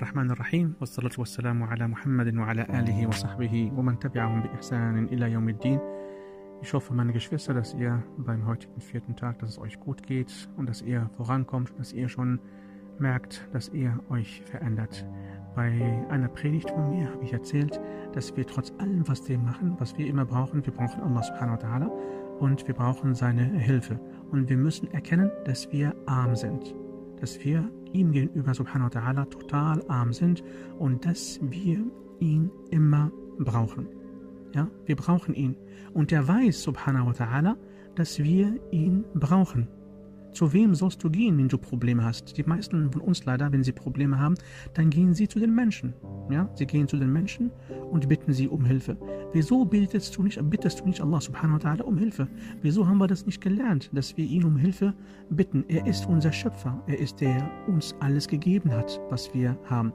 الرحمن الرحيم والصلاة والسلام على محمد وعلى آله وصحبه ومن تبعهم بإحسان إلى يوم الدين Ich hoffe, meine Geschwister, dass ihr beim heutigen vierten Tag, dass es euch gut geht und dass ihr vorankommt, dass ihr schon merkt, dass ihr euch verändert. Bei einer Predigt von mir habe ich erzählt, dass wir trotz allem, was wir machen, was wir immer brauchen, wir brauchen Allah subhanahu wa ta'ala und wir brauchen seine Hilfe. Und wir müssen erkennen, dass wir arm sind. Dass wir ihm gegenüber subhanahu wa ta'ala total arm sind und dass wir ihn immer brauchen. Ja, wir brauchen ihn. Und er weiß, subhanahu wa ta'ala, dass wir ihn brauchen. Zu wem sollst du gehen, wenn du Probleme hast? Die meisten von uns leider, wenn sie Probleme haben, dann gehen sie zu den Menschen. Ja, sie gehen zu den Menschen und bitten sie um Hilfe. Wieso bittest du nicht, bittest du nicht Allah subhanahu wa ta'ala um Hilfe? Wieso haben wir das nicht gelernt, dass wir ihn um Hilfe bitten? Er ist unser Schöpfer. Er ist der, der uns alles gegeben hat, was wir haben.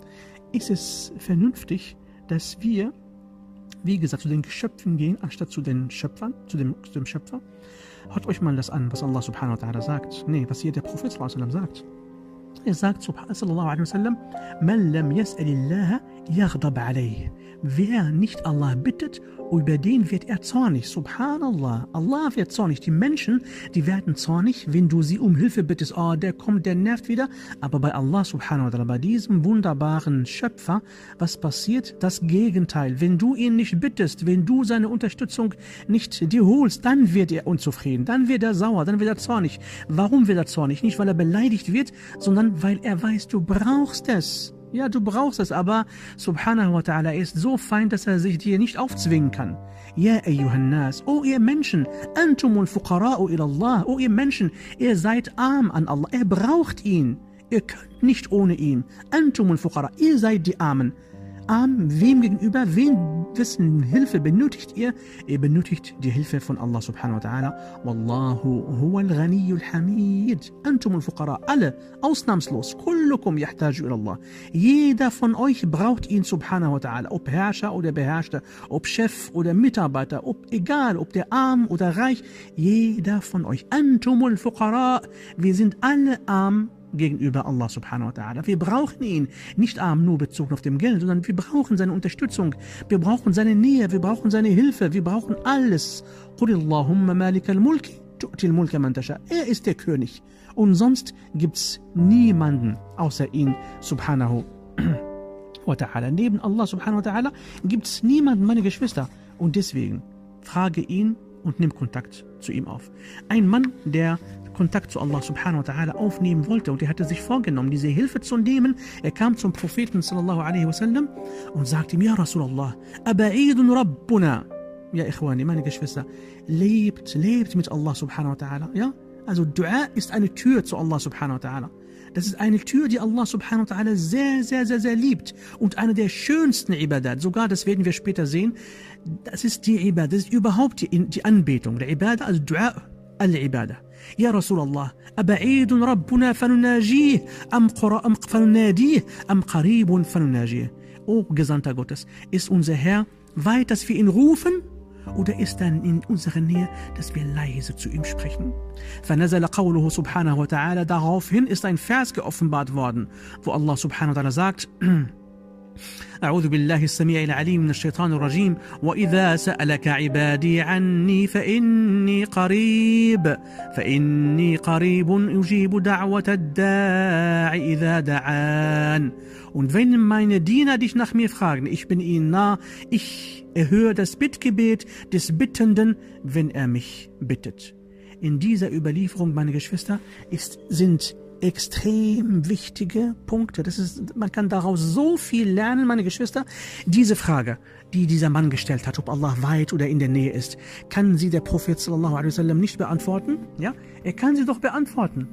Ist es vernünftig, dass wir wie gesagt, zu den Geschöpfen gehen, anstatt zu den Schöpfern, zu dem, zu dem Schöpfer. Hört euch mal das an, was Allah subhanahu wa ta'ala sagt. Nee, was hier der Prophet sallallahu sagt. Er sagt, sallallahu alaihi wasallam, man lam yas'alillaha yaghdab alayh. Wer nicht Allah bittet, über den wird er zornig. Subhanallah. Allah wird zornig. Die Menschen, die werden zornig, wenn du sie um Hilfe bittest. Oh, der kommt, der nervt wieder. Aber bei Allah subhanahu wa ta'ala, bei diesem wunderbaren Schöpfer, was passiert? Das Gegenteil. Wenn du ihn nicht bittest, wenn du seine Unterstützung nicht dir holst, dann wird er unzufrieden. Dann wird er sauer, dann wird er zornig. Warum wird er zornig? Nicht, weil er beleidigt wird, sondern weil er weiß, du brauchst es. Ja, du brauchst es, aber subhanahu wa ta'ala ist so fein, dass er sich dir nicht aufzwingen kann. Ja, nas, o ihr Menschen, antumul fuqara'u ila Allah, o ihr Menschen, ihr seid arm an Allah, er braucht ihn. Ihr könnt nicht ohne ihn. Antumul fuqara, ihr seid die Armen arm? Wem gegenüber? Wen, wessen Hilfe benötigt ihr? Ihr benötigt die Hilfe von Allah subhanahu wa ta'ala. Wallahu huwa al-ghaniyul hamid. Antum al-fuqara. Alle, ausnahmslos. Kullukum yahtaju Allah. Jeder von euch braucht ihn subhanahu wa ta'ala. Ob Herrscher oder Beherrschter, ob Chef oder Mitarbeiter, ob egal, ob der arm oder reich. Jeder von euch. Antum al-fuqara. Wir sind alle arm gegenüber Allah subhanahu wa ta'ala. Wir brauchen ihn, nicht arm nur bezogen auf dem Geld, sondern wir brauchen seine Unterstützung, wir brauchen seine Nähe, wir brauchen seine Hilfe, wir brauchen alles. Er ist der König und sonst gibt's niemanden außer ihn subhanahu wa ta'ala. Neben Allah subhanahu wa ta'ala gibt's niemanden, meine Geschwister. Und deswegen frage ihn und nimm Kontakt zu ihm auf. Ein Mann, der Kontakt zu Allah subhanahu wa ta'ala aufnehmen wollte und er hatte sich vorgenommen, diese Hilfe zu nehmen. Er kam zum Propheten sallallahu alaihi wasallam und sagte ihm, Ja Rasulallah, aba'idun Rabbuna. Ja Ikhwani, meine Geschwister, lebt, lebt mit Allah subhanahu wa ta'ala. Ja? Also Dua ist eine Tür zu Allah subhanahu wa ta'ala. Das ist eine Tür, die Allah subhanahu wa ta'ala sehr, sehr, sehr, sehr liebt. Und eine der schönsten Ibadat, sogar das werden wir später sehen, das ist die Ibadat, das ist überhaupt die, die Anbetung. Der Ibadat, also Dua al-Ibadah. يا رسول الله أبعيد ربنا فنناجيه أم, أم فنناديه أم قريب فنناجيه O Gesandter Gottes, ist unser Herr weit, dass wir ihn rufen oder ist er in unserer Nähe, dass wir leise zu ihm sprechen? فنزل قوله سبحانه وتعالى daraufhin ist ein Vers geoffenbart worden, wo Allah subhanahu wa ta'ala sagt أعوذ بالله السميع العليم من الشيطان الرجيم وإذا سألك عبادي عني فإني قريب فإني قريب يجيب دعوة الداع إذا دعان Und wenn meine Diener dich nach mir fragen, ich bin ihnen nah, ich erhöre das Bittgebet des Bittenden, wenn er mich bittet. In dieser Überlieferung, meine Geschwister, ist, sind extrem wichtige Punkte. Das ist, man kann daraus so viel lernen, meine Geschwister. Diese Frage, die dieser Mann gestellt hat, ob Allah weit oder in der Nähe ist, kann sie der Prophet sallallahu alaihi wasallam nicht beantworten. Ja, er kann sie doch beantworten.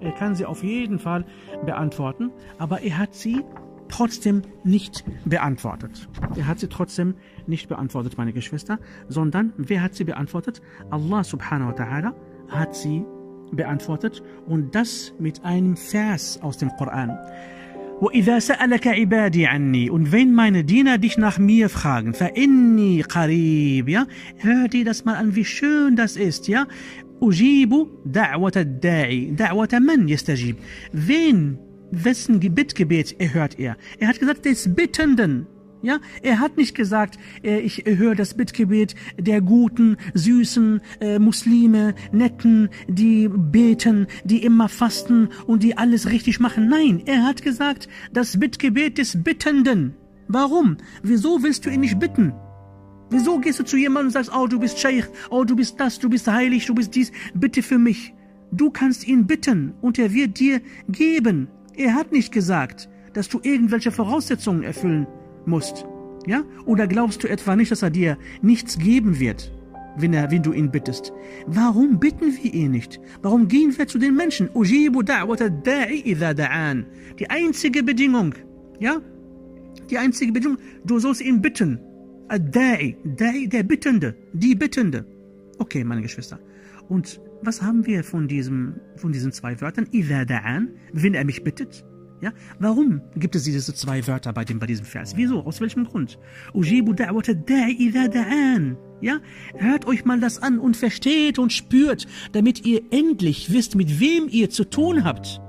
Er kann sie auf jeden Fall beantworten, aber er hat sie trotzdem nicht beantwortet. Er hat sie trotzdem nicht beantwortet, meine Geschwister, sondern wer hat sie beantwortet? Allah subhanahu wa ta'ala hat sie beantwortet und das mit einem Vers aus dem Koran. وإذا سألك عبادي عني und wenn meine Diener dich nach mir fragen فإني قريب ja hör dir das mal an wie schön das ist ja أجيب دعوة الداعي دعوة من يستجيب wen wessen Bittgebet erhört er er hat gesagt des Bittenden ja, er hat nicht gesagt, äh, ich höre das Bittgebet der guten, süßen äh, Muslime, netten, die beten, die immer fasten und die alles richtig machen. Nein, er hat gesagt, das Bittgebet des Bittenden. Warum? Wieso willst du ihn nicht bitten? Wieso gehst du zu jemandem und sagst, oh, du bist Scheich, oh, du bist das, du bist heilig, du bist dies, bitte für mich. Du kannst ihn bitten und er wird dir geben. Er hat nicht gesagt, dass du irgendwelche Voraussetzungen erfüllen musst. Ja? Oder glaubst du etwa nicht, dass er dir nichts geben wird, wenn, er, wenn du ihn bittest? Warum bitten wir ihn nicht? Warum gehen wir zu den Menschen? Die einzige Bedingung, ja? Die einzige Bedingung, du sollst ihn bitten. Der Bittende, die Bittende. Okay, meine Geschwister. Und was haben wir von, diesem, von diesen zwei Wörtern? Idha da'an, wenn er mich bittet. Ja, warum gibt es diese zwei Wörter bei, dem, bei diesem Vers? Wieso? Aus welchem Grund? Ujibu da'wata da'i da'an. Ja, hört euch mal das an und versteht und spürt, damit ihr endlich wisst, mit wem ihr zu tun habt.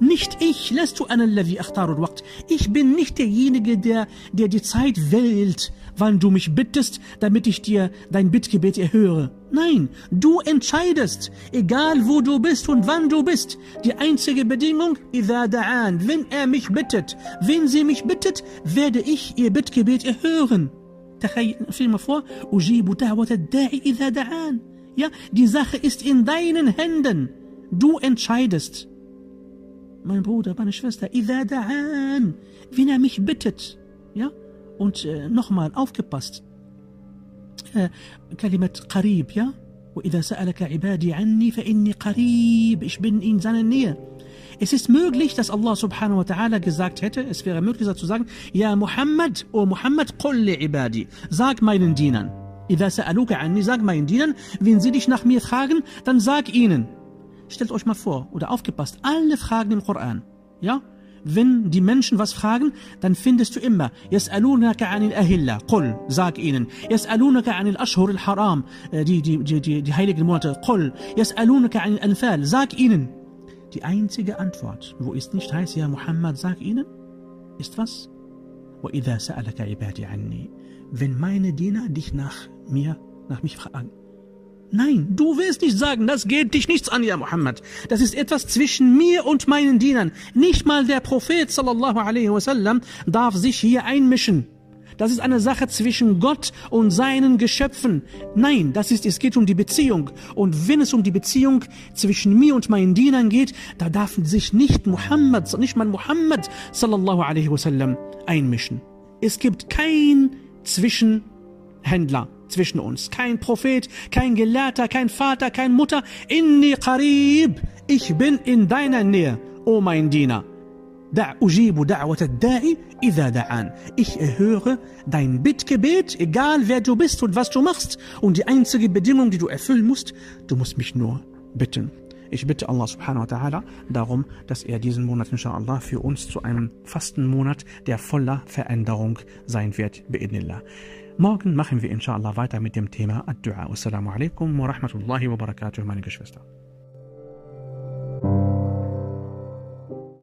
Nicht ich, lässt du anallavi akhtaru waqt. Ich bin nicht derjenige, der, der die Zeit wählt, wann du mich bittest, damit ich dir dein Bittgebet erhöre. Nein, du entscheidest, egal wo du bist und wann du bist. Die einzige Bedingung, wenn er mich bittet, wenn sie mich bittet, werde ich ihr Bittgebet erhören. Stell mal vor. Ja, die Sache ist in deinen Händen. Du entscheidest. Mein Bruder, meine Schwester, wenn er mich bittet. Ja, und äh, nochmal, aufgepasst. Äh, Kalimat Qarib, ja? وإذا سألك عبادي عني فإني قريب. Ich bin in seiner Nähe. Es ist möglich, dass Allah subhanahu wa ta'ala gesagt hätte, es wäre möglich zu sagen, Ja Muhammad, o Muhammad, qul li ibadi. Sag meinen Dienern. إذا سألوك عني, sag meinen Dienern, wenn sie dich nach mir fragen, dann sag ihnen. Stellt euch mal vor, oder aufgepasst, alle Fragen im Koran, ja? wenn die Menschen was fragen, dann findest du immer يسألونك عن الأهلة قل sag ihnen يسألونك عن الأشهر الحرام die, die, die, die, die heiligen Monate قل يسألونك عن الأنفال sag ihnen die einzige Antwort wo es nicht heißt ja Muhammad sag ihnen ist was وإذا سألك عبادي عني wenn meine Diener dich nach mir nach mich fragen Nein, du willst nicht sagen, das geht dich nichts an, ja Muhammad. Das ist etwas zwischen mir und meinen Dienern. Nicht mal der Prophet sallallahu alaihi wasallam darf sich hier einmischen. Das ist eine Sache zwischen Gott und seinen Geschöpfen. Nein, das ist, es geht um die Beziehung. Und wenn es um die Beziehung zwischen mir und meinen Dienern geht, da darf sich nicht Muhammad, nicht mal Muhammad sallallahu alaihi wasallam einmischen. Es gibt kein Zwischenhändler zwischen uns. Kein Prophet, kein Gelehrter, kein Vater, kein Mutter. Inni qarib. Ich bin in deiner Nähe, o mein Diener. Da ujibu da'wat da'i idha da'an. Ich erhöre dein Bittgebet, egal wer du bist und was du machst. Und die einzige Bedingung, die du erfüllen musst, du musst mich nur bitten. Ich bitte Allah subhanahu wa ta'ala darum, dass er diesen Monat inshallah für uns zu einem Fastenmonat der voller Veränderung sein wird. Bi'idnillah. Morgen machen wir inshallah weiter mit dem Thema Ad-Dua. Assalamu alaikum wa rahmatullahi wa barakatuh, meine Geschwister.